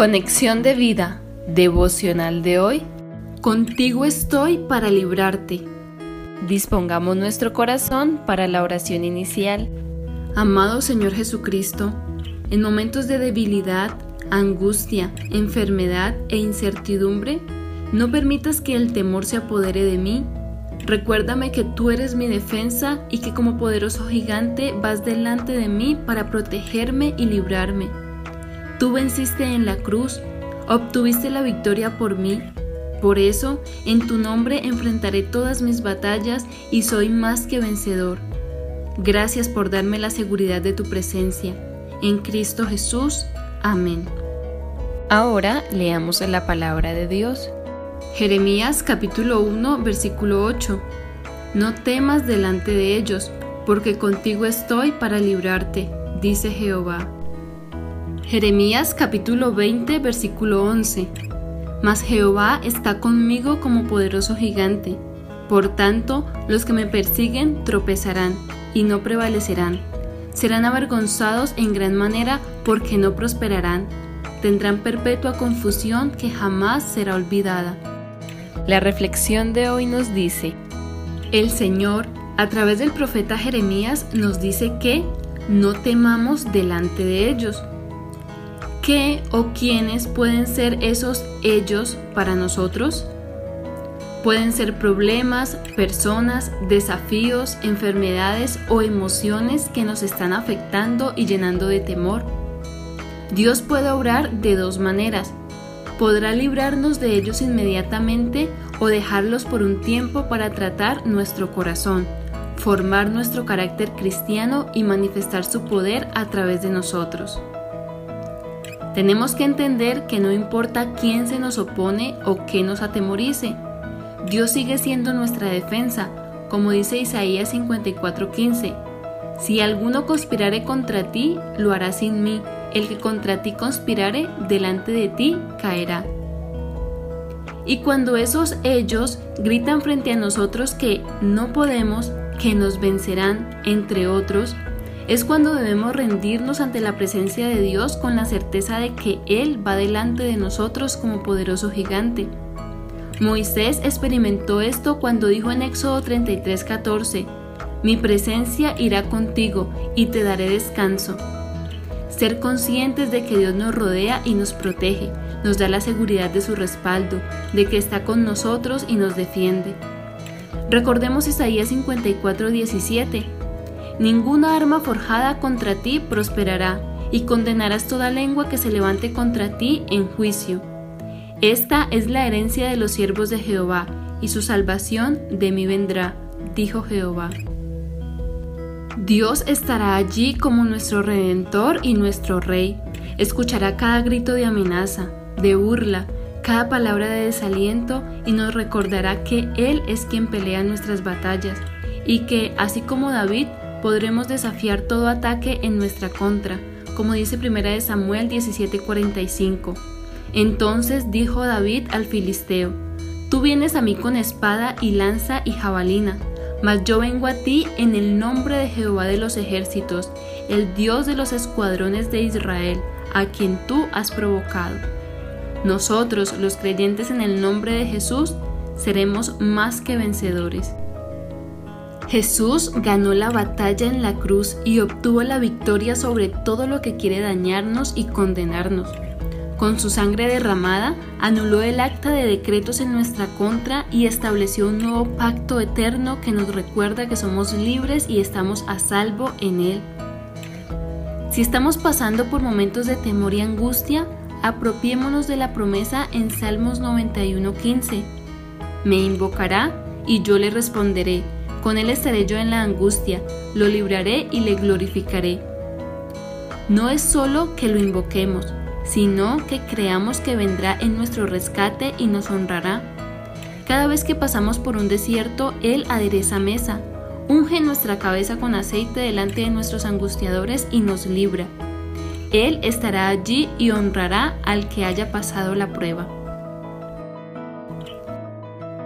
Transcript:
Conexión de vida, devocional de hoy. Contigo estoy para librarte. Dispongamos nuestro corazón para la oración inicial. Amado Señor Jesucristo, en momentos de debilidad, angustia, enfermedad e incertidumbre, no permitas que el temor se apodere de mí. Recuérdame que tú eres mi defensa y que como poderoso gigante vas delante de mí para protegerme y librarme. Tú venciste en la cruz, obtuviste la victoria por mí. Por eso, en tu nombre enfrentaré todas mis batallas y soy más que vencedor. Gracias por darme la seguridad de tu presencia. En Cristo Jesús. Amén. Ahora leamos la palabra de Dios. Jeremías capítulo 1 versículo 8. No temas delante de ellos, porque contigo estoy para librarte, dice Jehová. Jeremías capítulo 20 versículo 11. Mas Jehová está conmigo como poderoso gigante. Por tanto, los que me persiguen tropezarán y no prevalecerán. Serán avergonzados en gran manera porque no prosperarán. Tendrán perpetua confusión que jamás será olvidada. La reflexión de hoy nos dice, el Señor, a través del profeta Jeremías, nos dice que no temamos delante de ellos ¿Qué o quiénes pueden ser esos ellos para nosotros? Pueden ser problemas, personas, desafíos, enfermedades o emociones que nos están afectando y llenando de temor. Dios puede obrar de dos maneras. Podrá librarnos de ellos inmediatamente o dejarlos por un tiempo para tratar nuestro corazón, formar nuestro carácter cristiano y manifestar su poder a través de nosotros. Tenemos que entender que no importa quién se nos opone o qué nos atemorice, Dios sigue siendo nuestra defensa, como dice Isaías 54:15. Si alguno conspirare contra ti, lo hará sin mí. El que contra ti conspirare, delante de ti caerá. Y cuando esos ellos gritan frente a nosotros que no podemos, que nos vencerán, entre otros, es cuando debemos rendirnos ante la presencia de Dios con la certeza de que Él va delante de nosotros como poderoso gigante. Moisés experimentó esto cuando dijo en Éxodo 33:14, Mi presencia irá contigo y te daré descanso. Ser conscientes de que Dios nos rodea y nos protege, nos da la seguridad de su respaldo, de que está con nosotros y nos defiende. Recordemos Isaías 54:17 Ninguna arma forjada contra ti prosperará, y condenarás toda lengua que se levante contra ti en juicio. Esta es la herencia de los siervos de Jehová, y su salvación de mí vendrá, dijo Jehová. Dios estará allí como nuestro redentor y nuestro rey. Escuchará cada grito de amenaza, de burla, cada palabra de desaliento y nos recordará que Él es quien pelea nuestras batallas y que, así como David, podremos desafiar todo ataque en nuestra contra, como dice 1 Samuel 17:45. Entonces dijo David al filisteo, Tú vienes a mí con espada y lanza y jabalina, mas yo vengo a ti en el nombre de Jehová de los ejércitos, el Dios de los escuadrones de Israel, a quien tú has provocado. Nosotros, los creyentes en el nombre de Jesús, seremos más que vencedores. Jesús ganó la batalla en la cruz y obtuvo la victoria sobre todo lo que quiere dañarnos y condenarnos. Con su sangre derramada, anuló el acta de decretos en nuestra contra y estableció un nuevo pacto eterno que nos recuerda que somos libres y estamos a salvo en Él. Si estamos pasando por momentos de temor y angustia, apropiémonos de la promesa en Salmos 91:15. Me invocará y yo le responderé con él estaré yo en la angustia, lo libraré y le glorificaré. No es solo que lo invoquemos, sino que creamos que vendrá en nuestro rescate y nos honrará. Cada vez que pasamos por un desierto, Él adereza mesa, unge nuestra cabeza con aceite delante de nuestros angustiadores y nos libra. Él estará allí y honrará al que haya pasado la prueba.